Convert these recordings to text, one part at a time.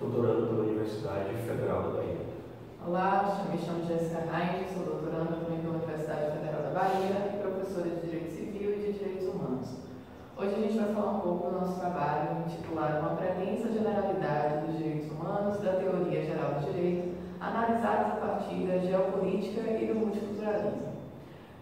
doutorando pela Universidade Federal da Bahia. Olá, me chamo Jéssica Heinz, sou doutoranda também pela Universidade Federal da Bahia e professora de Direito Civil e de Direitos Humanos. Hoje a gente vai falar um pouco do nosso trabalho intitulado Uma pretensa generalidade dos direitos humanos da teoria geral do direito, analisados a partir da geopolítica e do multiculturalismo.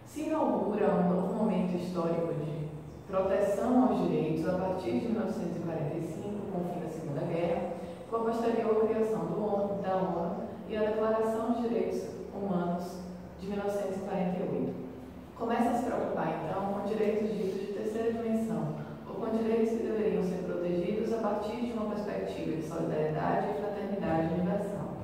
Se inaugura um novo momento histórico de proteção aos direitos a partir de 1945, com o fim da Segunda Guerra, a posterior criação do ONU, da ONU e a Declaração de Direitos Humanos de 1948. Começa a se preocupar, então, com direitos ditos de terceira dimensão, ou com direitos que deveriam ser protegidos a partir de uma perspectiva de solidariedade e fraternidade universal.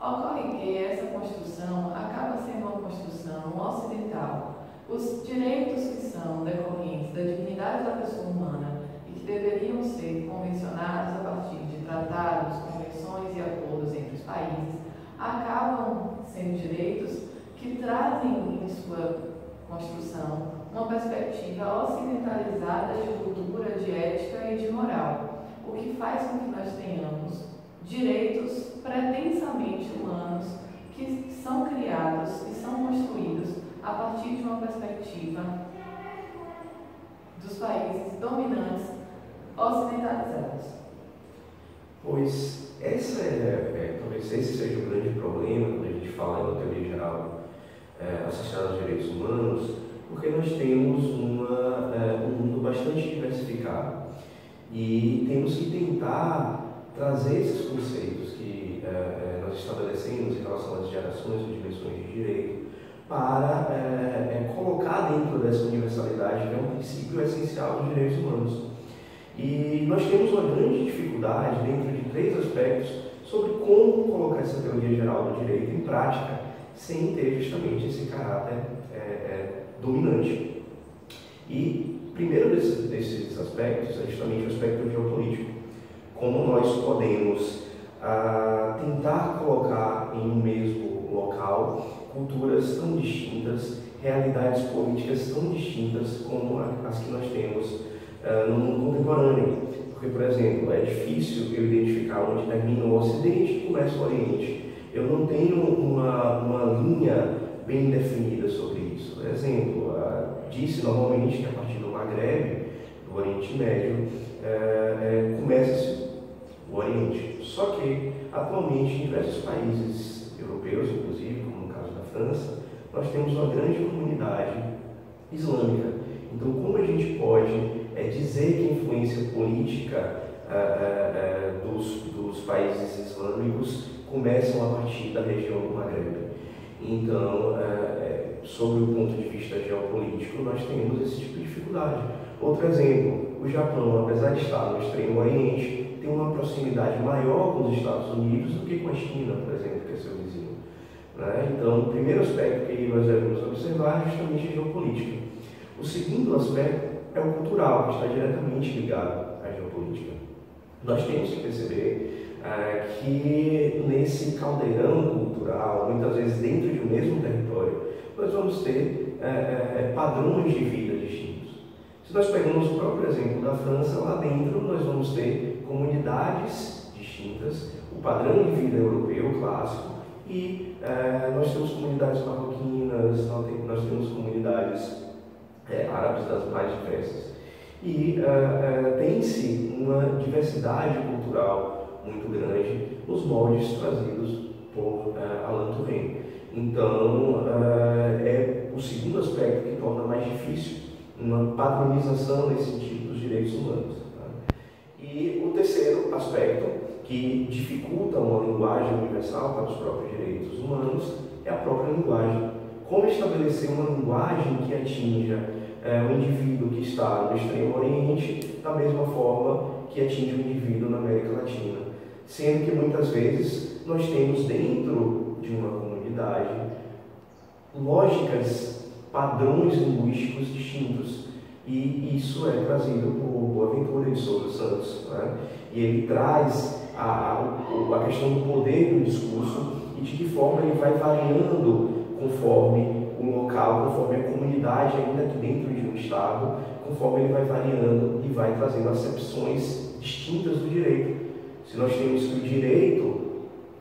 Ocorre que essa construção acaba sendo uma construção ocidental. Os direitos que são decorrentes da dignidade da pessoa humana que deveriam ser convencionados a partir de tratados, convenções e acordos entre os países, acabam sendo direitos que trazem em sua construção uma perspectiva ocidentalizada de cultura, de ética e de moral, o que faz com que nós tenhamos direitos pretensamente humanos que são criados e são construídos a partir de uma perspectiva dos países dominantes ocidentalizados. Pois essa é, é, talvez esse seja o grande problema quando a gente fala em teoria geral é, associada aos direitos humanos, porque nós temos uma, é, um mundo bastante diversificado e temos que tentar trazer esses conceitos que é, é, nós estabelecemos em relação às gerações e dimensões de direito para é, colocar dentro dessa universalidade que é um princípio essencial dos direitos humanos. E nós temos uma grande dificuldade dentro de três aspectos sobre como colocar essa teoria geral do direito em prática sem ter justamente esse caráter é, é, dominante. E primeiro desses, desses aspectos é justamente o aspecto geopolítico. Como nós podemos ah, tentar colocar em um mesmo local culturas tão distintas, realidades políticas tão distintas como as que nós temos ah, no mundo contemporâneo. Porque, por exemplo, é difícil eu identificar onde termina o Ocidente e começa o Oriente. Eu não tenho uma, uma linha bem definida sobre isso. Por exemplo, disse normalmente que a partir do Maghreb, do Oriente Médio, uh, uh, começa-se o Oriente. Só que, atualmente, em diversos países europeus, inclusive, como no caso da França, nós temos uma grande comunidade islâmica. Então, como a gente pode é, dizer que a influência política dos, dos países islâmicos começam a partir da região do Maghreb. Então, é, sob o ponto de vista geopolítico, nós temos esse tipo de dificuldade. Outro exemplo, o Japão, apesar de estar no extremo oriente, tem uma proximidade maior com os Estados Unidos do que com a China, por exemplo, que é seu vizinho. Né? Então, o primeiro aspecto que nós devemos observar é justamente a geopolítica. O segundo aspecto é o cultural, que está diretamente ligado à geopolítica. Nós temos que perceber é, que nesse caldeirão cultural, muitas vezes dentro de um mesmo território, nós vamos ter é, é, padrões de vida distintos. Se nós pegamos o próprio exemplo da França, lá dentro nós vamos ter comunidades distintas, o padrão de vida europeu clássico, e nós temos comunidades marroquinas, nós temos comunidades é, árabes das mais diversas. E é, tem-se uma diversidade cultural muito grande nos moldes trazidos por uh, Alan Turing. Então, uh, é o segundo aspecto que torna mais difícil uma padronização nesse sentido dos direitos humanos. Tá? E o terceiro aspecto que dificulta uma linguagem universal para os próprios direitos humanos é a própria linguagem. Como estabelecer uma linguagem que atinja é, o indivíduo que está no Extremo Oriente da mesma forma que atinge o indivíduo na América Latina? sendo que muitas vezes nós temos dentro de uma comunidade lógicas, padrões linguísticos distintos. E isso é trazido por Boaventura de Souza Santos. Né? E ele traz a, a questão do poder do discurso e de que forma ele vai variando conforme o local, conforme a comunidade, ainda que dentro de um Estado, conforme ele vai variando e vai trazendo acepções distintas do direito. Se nós temos que o direito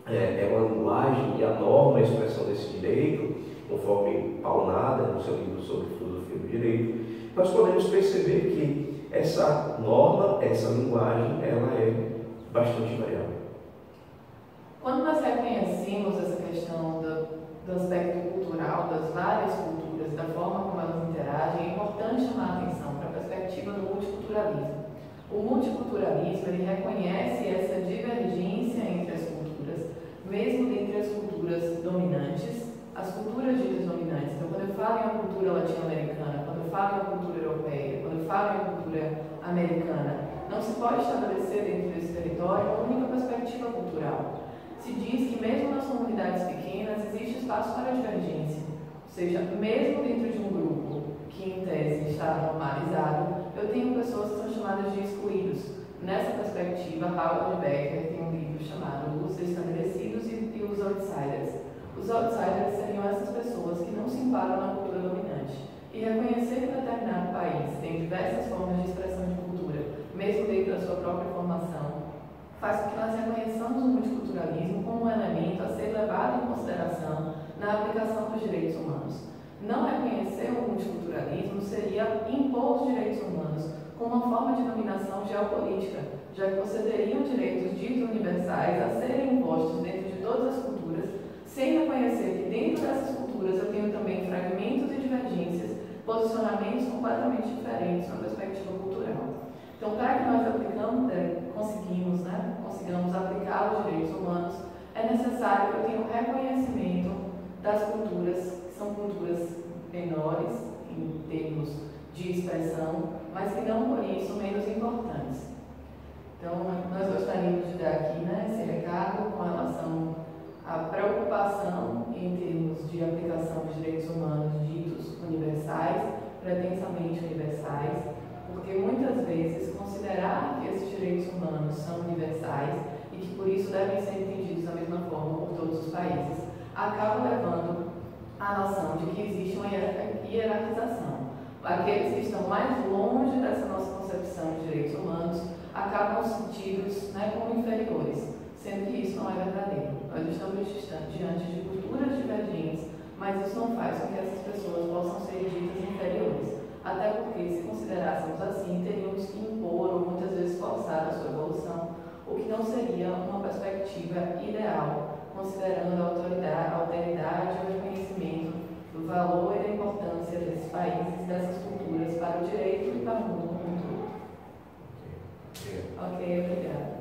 é, é uma linguagem e a norma é a expressão desse direito, conforme Paulo Nader, no seu livro sobre filosofia do direito, nós podemos perceber que essa norma, essa linguagem, ela é bastante variável. Quando nós reconhecemos essa questão do, do aspecto cultural das várias culturas, da forma como elas interagem, é importante chamar a atenção para a perspectiva do multiculturalismo. O multiculturalismo ele reconhece essa divergência entre as culturas, mesmo dentre as culturas dominantes, as culturas ditas dominantes. Então, quando eu falo em uma cultura latino-americana, quando eu falo em uma cultura europeia, quando eu falo em uma cultura americana, não se pode estabelecer dentro desse território uma única perspectiva cultural. Se diz que mesmo nas comunidades pequenas existe espaço para divergência, ou seja, mesmo dentro de um grupo que em tese está normalizado, eu tenho pessoas que são chamadas de excluídos. Nessa perspectiva, Howard Becker tem um livro chamado Os Estabelecidos e os Outsiders. Os outsiders seriam essas pessoas que não se enquadram na cultura dominante. E reconhecer que determinado país tem diversas formas de expressão de cultura, mesmo dentro da sua própria faz com que nós reconheçamos o multiculturalismo como um elemento a ser levado em consideração na aplicação dos direitos humanos. Não reconhecer o multiculturalismo seria impor os direitos humanos como uma forma de dominação geopolítica, já que você teria direitos ditos universais a serem impostos dentro de todas as culturas, sem reconhecer que dentro dessas culturas eu tenho também fragmentos e divergências, posicionamentos completamente diferentes na perspectiva cultural. Então, para que nós aplicamos, é, conseguimos, né, consigamos aplicar os direitos humanos, é necessário eu tenha um reconhecimento das culturas, que são culturas menores em termos de expressão, mas que não por isso menos importantes. Então, nós gostaríamos de dar aqui né, esse recado com relação à preocupação em termos de aplicação dos direitos humanos ditos universais, pretensamente universais, porque muitas vezes considerar que esses direitos humanos são universais e que por isso devem ser entendidos da mesma forma por todos os países, acaba levando à noção de que existe uma hierarquização. Aqueles que estão mais longe dessa nossa concepção de direitos humanos acabam sentidos né, como inferiores, seria uma perspectiva ideal, considerando a autoridade, a alteridade e o reconhecimento do valor e da importância desses países e dessas culturas para o direito e para o mundo como um todo. Ok, obrigada.